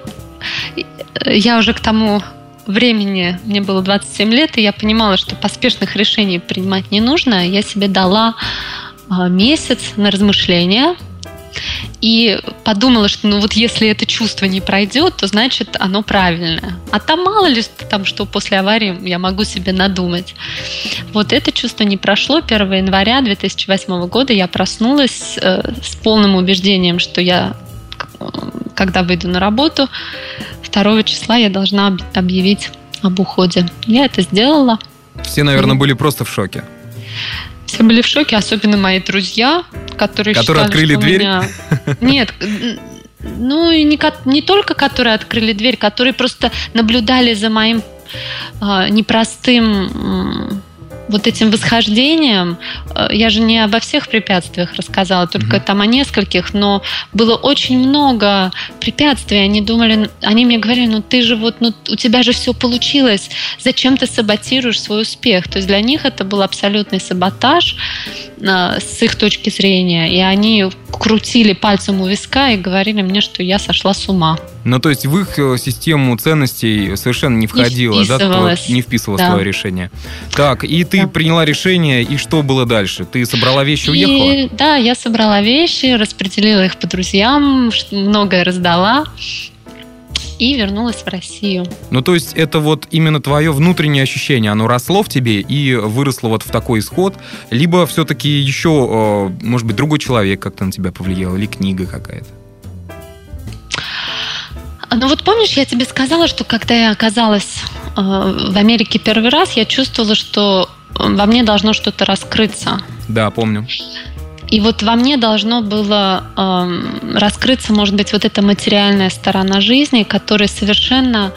э, я уже к тому времени, мне было 27 лет, и я понимала, что поспешных решений принимать не нужно. Я себе дала а, месяц на размышления и подумала, что ну вот если это чувство не пройдет, то значит оно правильное. А там мало ли там, что после аварии я могу себе надумать. Вот это чувство не прошло. 1 января 2008 года я проснулась э, с полным убеждением, что я э, когда выйду на работу, 2 числа я должна об- объявить об уходе. Я это сделала. Все, наверное, Мгм. были просто в шоке. Все были в шоке, особенно мои друзья, которые Которые считали, открыли дверь? меня- Нет, ну и не, не только которые открыли дверь, которые просто наблюдали за моим а, непростым вот этим восхождением. Э, Я же не обо всех препятствиях рассказала, только Мгм. там о нескольких, но было очень много препятствий. Они думали, они мне говорили, ну ты же вот, ну у тебя же все получилось, зачем ты саботируешь свой успех? То есть для них это был абсолютный саботаж э, с их точки зрения, и они крутили пальцем у виска и говорили мне, что я сошла с ума. Ну, то есть в их э, систему ценностей совершенно не входило, да, твое- не вписывалось Да. твое решение. Так, и ты Да. приняла решение, и что было дальше? Ты собрала вещи и уехала? Да, я собрала вещи, распределила их по друзьям, многое раздала. И вернулась в Россию. Ну, то есть это вот именно твое внутреннее ощущение, оно росло в тебе и выросло вот в такой исход, либо все-таки еще, э, может быть, другой человек как-то на тебя повлиял, или книга какая-то? Ну вот помнишь, я тебе сказала, что когда я оказалась э, в Америке первый раз, я чувствовала, что во мне должно что-то раскрыться. Да, помню. И вот во мне должно было э, раскрыться, может быть, вот эта материальная сторона жизни, которая совершенно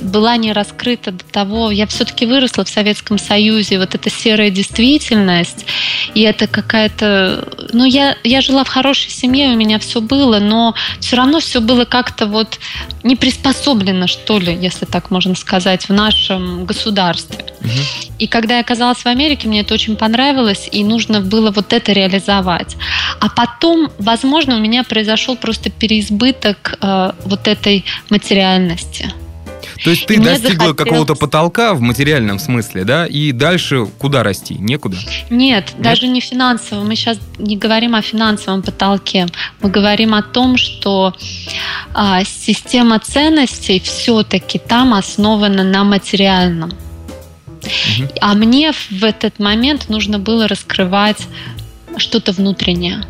была не раскрыта до того. Я все-таки выросла в Советском Союзе, вот эта серая действительность, и это какая-то... Ну, я, я жила в хорошей семье, у меня все было, но все равно все было как-то вот не приспособлено, что ли, если так можно сказать, в нашем государстве. Угу. И когда я оказалась в Америке, мне это очень понравилось, и нужно было вот это реализовать. А потом, возможно, у меня произошел просто переизбыток э, вот этой материальности. То есть ты достигла захотелось... какого-то потолка в материальном смысле, да, и дальше куда расти? Некуда? Нет, Нет, даже не финансово. Мы сейчас не говорим о финансовом потолке. Мы говорим о том, что а, система ценностей все-таки там основана на материальном. Угу. А мне в этот момент нужно было раскрывать что-то внутреннее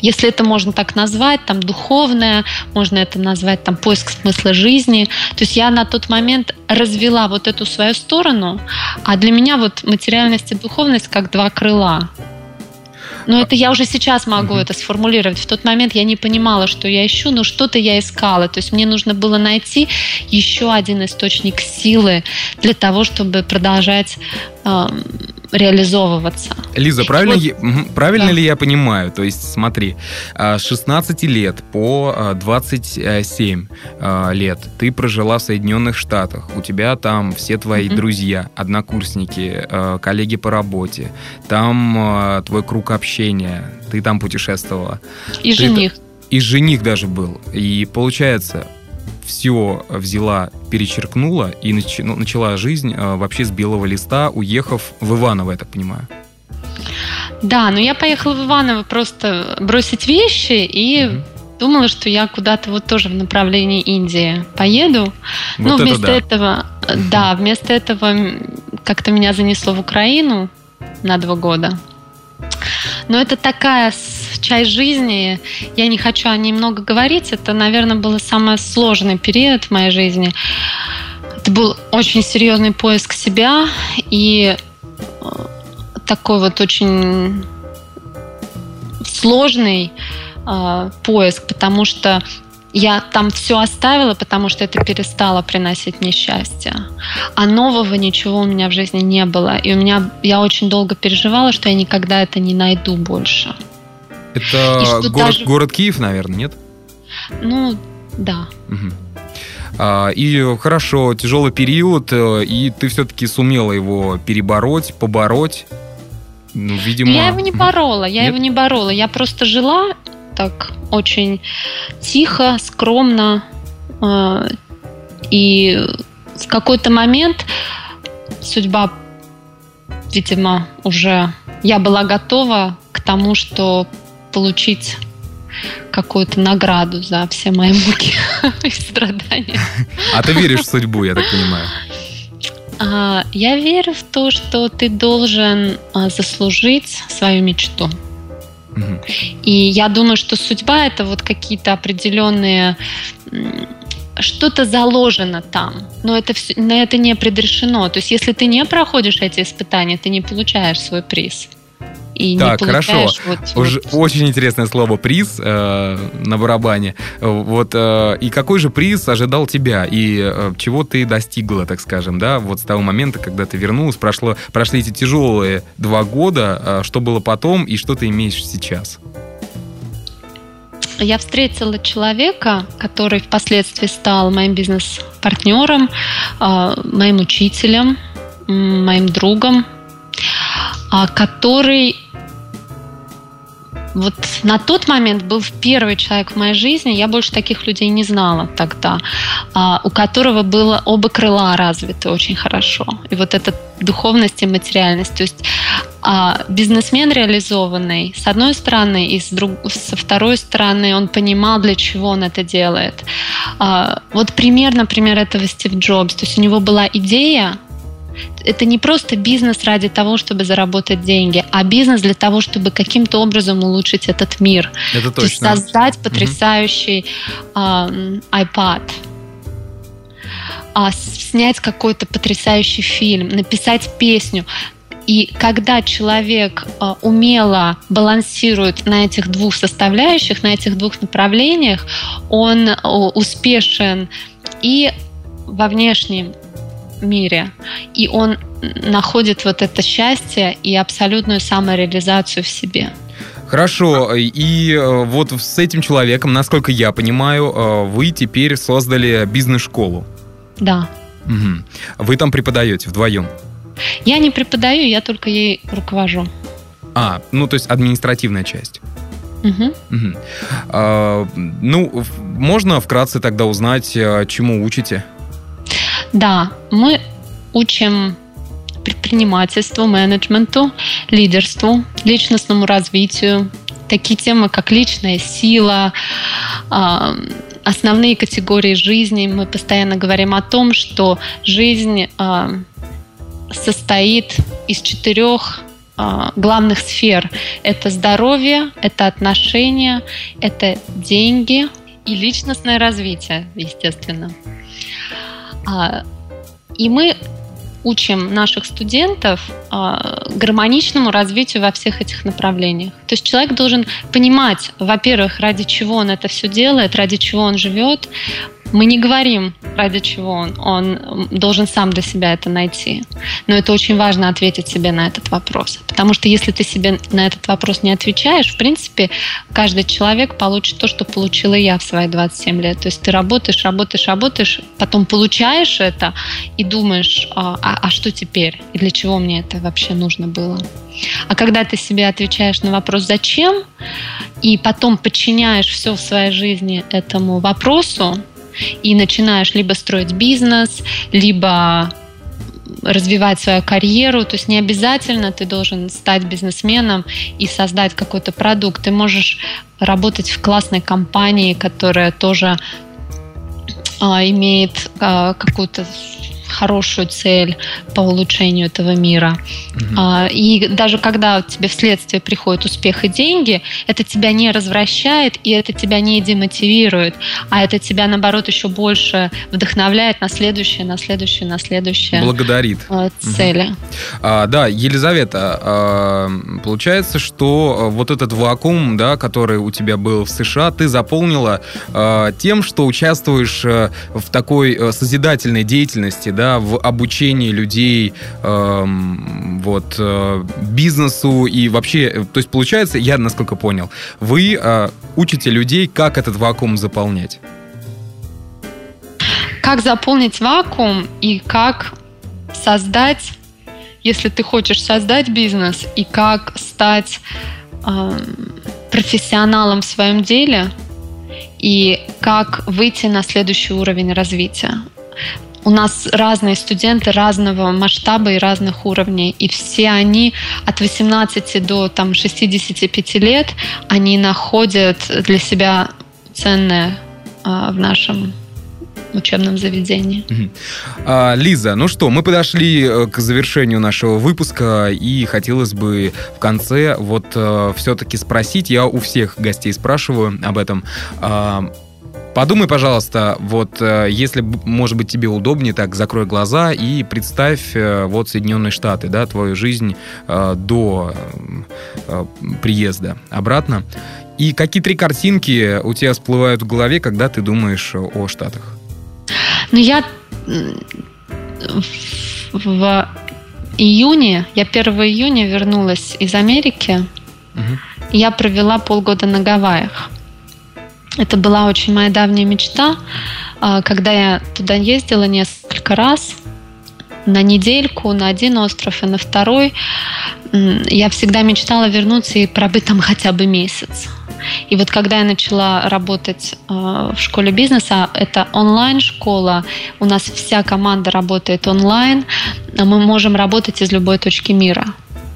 если это можно так назвать, там духовное, можно это назвать там поиск смысла жизни. То есть я на тот момент развела вот эту свою сторону, а для меня вот материальность и духовность как два крыла. Но это я уже сейчас могу mm-hmm. это сформулировать. В тот момент я не понимала, что я ищу, но что-то я искала. То есть мне нужно было найти еще один источник силы для того, чтобы продолжать э, реализовываться. Лиза, правильно, вот, я, правильно да. ли я понимаю? То есть, смотри, а, с 16 лет по 27 а, а, лет ты прожила в Соединенных Штатах. У тебя там все твои mm-hmm. друзья, однокурсники, коллеги по работе. Там твой круг общения. Ты там путешествовала. И ты жених. И жених даже был. И получается, все взяла, перечеркнула и нач, ну, начала жизнь э, вообще с белого листа, уехав в Иваново, я так понимаю. Да, но я поехала в Иваново просто бросить вещи и mm думала, что я куда-то вот тоже в направлении Индии поеду. Вот но это вместо да. этого, да, вместо этого как-то меня занесло в Украину на два года. Но это такая часть жизни. Я не хочу о ней много говорить. Это, наверное, был самый сложный период в моей жизни. Это был очень серьезный поиск себя и э, такой вот очень сложный э, поиск, потому что я там все оставила, потому что это перестало приносить мне счастье. А нового ничего у меня в жизни не было. И у меня я очень долго переживала, что я никогда это не найду больше. Это город, даже... город Киев, наверное, нет? Ну, да. Угу. И хорошо, тяжелый период, э, и ты все-таки сумела его перебороть, побороть. Ну, видимо. Я его не борола, я Нет? его не борола. Я просто жила так очень тихо, скромно. Э, и в какой-то момент судьба, видимо, уже я была готова к тому, что получить какую-то награду за все мои муки и страдания. А ты веришь в судьбу, я так понимаю? А, я верю в то, что ты должен а, заслужить свою мечту. И я думаю, что судьба это вот какие-то определенные что-то заложено там, но это, все, но это не предрешено. То есть, если ты не проходишь эти испытания, ты не получаешь свой приз и так, не хорошо. Вот, Уже вот... Очень интересное слово приз э, на барабане. Вот э, и какой же приз ожидал тебя и э, чего ты достигла, так скажем, да? Вот с того момента, когда ты вернулась, прошло, прошли эти тяжелые два года. Э, что было потом и что ты имеешь сейчас? Я встретила человека, который впоследствии стал моим бизнес-партнером, э, моим учителем, моим другом, а, который вот на тот момент был первый человек в моей жизни, я больше таких людей не знала тогда, а, у которого было оба крыла развиты очень хорошо. И вот эта духовность и материальность. То есть А бизнесмен реализованный, с одной стороны, и с друг, со второй стороны, он понимал, для чего он это делает. А, вот пример, например, этого Стив Джобс. То есть у него была идея, это не просто бизнес ради того, чтобы заработать деньги, а бизнес для того, чтобы каким-то образом улучшить этот мир. Это точно. То есть создать потрясающий mm-hmm. э, iPad, а, снять какой-то потрясающий фильм, написать песню. И когда человек э, умело балансирует на этих двух составляющих, на этих двух направлениях, он э, успешен и во внешнем мире, и он находит вот это счастье и абсолютную самореализацию в себе. Хорошо, и э, вот с этим человеком, насколько я понимаю, вы теперь создали бизнес-школу. Да. Угу. Вы там преподаете вдвоем? Я не преподаю, я только ей руковожу. А, ну то есть административная часть. Угу. Угу. А, ну, можно вкратце тогда узнать, а, чему учите? Да, мы учим предпринимательству, менеджменту, лидерству, личностному развитию. Такие темы, как личная сила, а, основные категории жизни. Мы постоянно говорим о том, что жизнь состоит из четырех а, главных сфер. Это здоровье, это отношения, это деньги и личностное развитие, естественно. А, и мы учим наших студентов а, гармоничному развитию во всех этих направлениях. То есть человек должен понимать, во-первых, ради чего он это все делает, ради чего он живет, мы не говорим, ради чего он. Он должен сам для себя это найти. Но это очень важно ответить себе на этот вопрос. Потому что если ты себе на этот вопрос не отвечаешь, в принципе, каждый человек получит то, что получила я в свои 27 лет. То есть ты работаешь, работаешь, работаешь, потом получаешь это и думаешь, а, а, а что теперь? И для чего мне это вообще нужно было? А когда ты себе отвечаешь на вопрос «зачем?» и потом подчиняешь все в своей жизни этому вопросу, и начинаешь либо строить бизнес, либо развивать свою карьеру. То есть не обязательно ты должен стать бизнесменом и создать какой-то продукт. Ты можешь работать в классной компании, которая тоже а, имеет а, какую-то хорошую цель по улучшению этого мира. Угу. И даже когда тебе вследствие приходит успех и деньги, это тебя не развращает и это тебя не демотивирует, а это тебя, наоборот, еще больше вдохновляет на следующее, на следующее, на следующее. Благодарит. Э, цели. Угу. А, да, Елизавета, а, получается, что вот этот вакуум, да, который у тебя был в США, ты заполнила а, тем, что участвуешь в такой созидательной деятельности, да, в обучении людей э, вот э, бизнесу и вообще, э, то есть получается, я насколько понял, вы э, учите людей, как этот вакуум заполнять. Как заполнить вакуум и как создать, если ты хочешь создать бизнес, и как стать э, профессионалом в своем деле, и как выйти на следующий уровень развития у нас разные студенты разного масштаба и разных уровней, и все они от 18 до там, 65 лет, они находят для себя ценное а, в нашем учебном заведении. А, Лиза, ну что, мы подошли э, к завершению нашего выпуска, и хотелось бы в конце вот э, все-таки спросить, я у всех гостей спрашиваю об этом, а, Подумай, пожалуйста, вот э, если, может быть, тебе удобнее, так закрой глаза и представь э, вот Соединенные Штаты, да, твою жизнь э, до приезда обратно. И какие три картинки у тебя всплывают в голове, когда ты думаешь о Штатах? Ну, я в июне, я 1 июня вернулась из Америки. Угу. Я провела полгода на Гавайях. Это была очень моя давняя мечта. А, когда я туда ездила несколько раз, на недельку, на один остров и на второй, я всегда мечтала вернуться и пробыть там хотя бы месяц. И вот когда я начала работать а, в школе бизнеса, это онлайн-школа, у нас вся команда работает онлайн, мы можем работать из любой точки мира.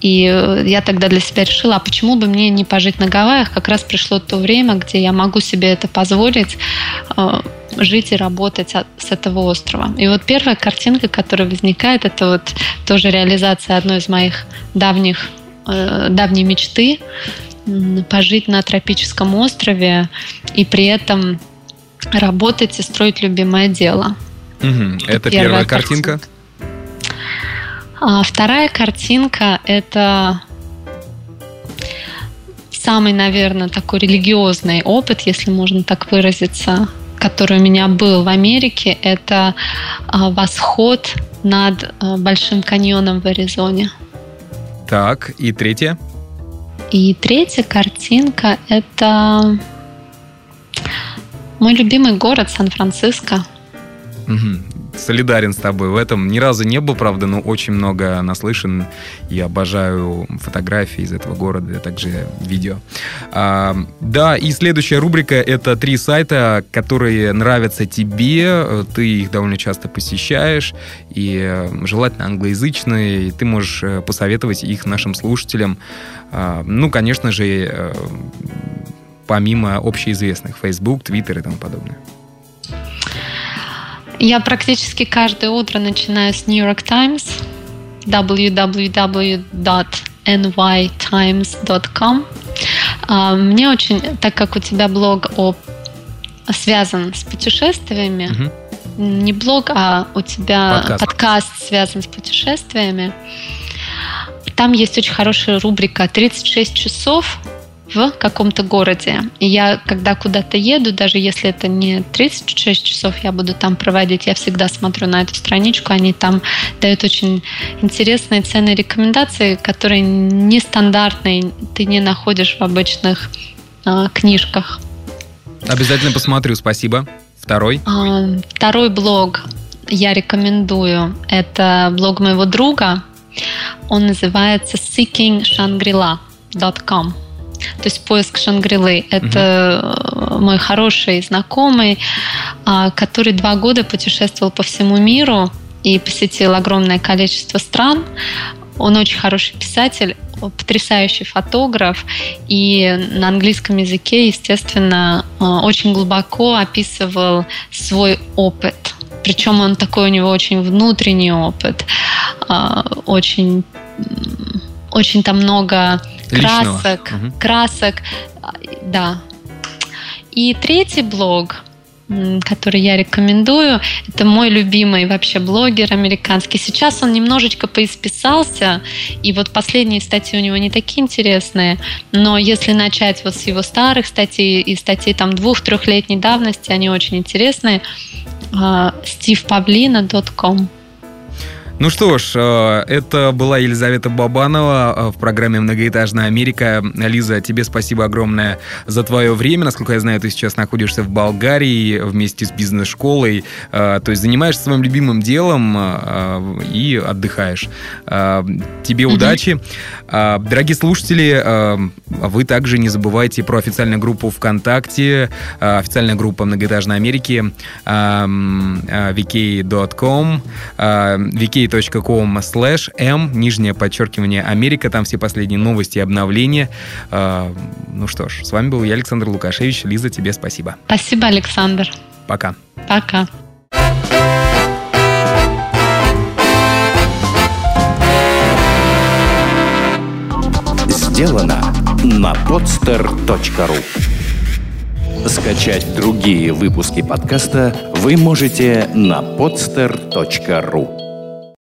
И э, я тогда для себя решила, а почему бы мне не пожить на Гавайях? Как раз пришло то время, где я могу себе это позволить э, жить и работать с этого острова. И вот первая картинка, которая возникает, это вот тоже реализация одной из моих давних, э, давней мечты пожить на тропическом острове и при этом работать и строить любимое дело. Угу. Это, это первая, первая картинка. картинка. А вторая картинка – это самый, наверное, такой религиозный опыт, если можно так выразиться, который у меня был в Америке. Это а, восход над а, Большим каньоном в Аризоне. Так, и третья? И третья картинка – это мой любимый город Сан-Франциско. Угу солидарен с тобой в этом. Ни разу не был, правда, но очень много наслышан. и обожаю фотографии из этого города, а также видео. А, да, и следующая рубрика — это три сайта, которые нравятся тебе. Ты их довольно часто посещаешь, и э, желательно англоязычные. И ты можешь э, посоветовать их нашим слушателям. А, ну, конечно же, э, помимо общеизвестных Facebook, Twitter и тому подобное. Я практически каждое утро начинаю с New York Times, www.nytimes.com. А, мне очень, так как у тебя блог о, связан с путешествиями, угу. не блог, а у тебя подкаст. подкаст связан с путешествиями, там есть очень хорошая рубрика «36 часов в каком-то городе. И я, когда куда-то еду, даже если это не 36 часов я буду там проводить, я всегда смотрю на эту страничку. Они там дают очень интересные ценные рекомендации, которые нестандартные, ты не находишь в обычных э, книжках. Обязательно посмотрю, спасибо. Второй? Э, второй блог я рекомендую. Это блог моего друга. Он называется seekingshangri-la.com. То есть поиск Шангрилы. Это угу. мой хороший знакомый, а, который два года путешествовал по всему миру и посетил огромное количество стран. Он очень хороший писатель, потрясающий фотограф, и на английском языке, естественно, а, очень глубоко описывал свой опыт. Причем он такой у него очень внутренний опыт, очень, очень там много красок, угу. красок, да. И третий блог, который я рекомендую. Это мой любимый вообще блогер американский. Сейчас он немножечко поисписался, и вот последние статьи у него не такие интересные, но если начать вот с его старых статей и статей там двух-трехлетней давности, они очень интересные. stevepavlina.com ну что ж, э, это была Елизавета Бабанова э, в программе «Многоэтажная Америка». Лиза, тебе спасибо огромное за твое время. Насколько я знаю, ты сейчас находишься в Болгарии вместе с бизнес-школой. Э, то есть занимаешься своим любимым делом и отдыхаешь. Тебе удачи. Дорогие слушатели, вы также не забывайте про официальную группу ВКонтакте, официальная группа «Многоэтажной Америки» vk.com vk vk.com slash m, нижнее подчеркивание Америка, там все последние новости и обновления. А, ну что ж, с вами был я, Александр Лукашевич. Лиза, тебе спасибо. Спасибо, Александр. Пока. Пока. Сделано на podster.ru Скачать другие выпуски подкаста вы можете на podster.ru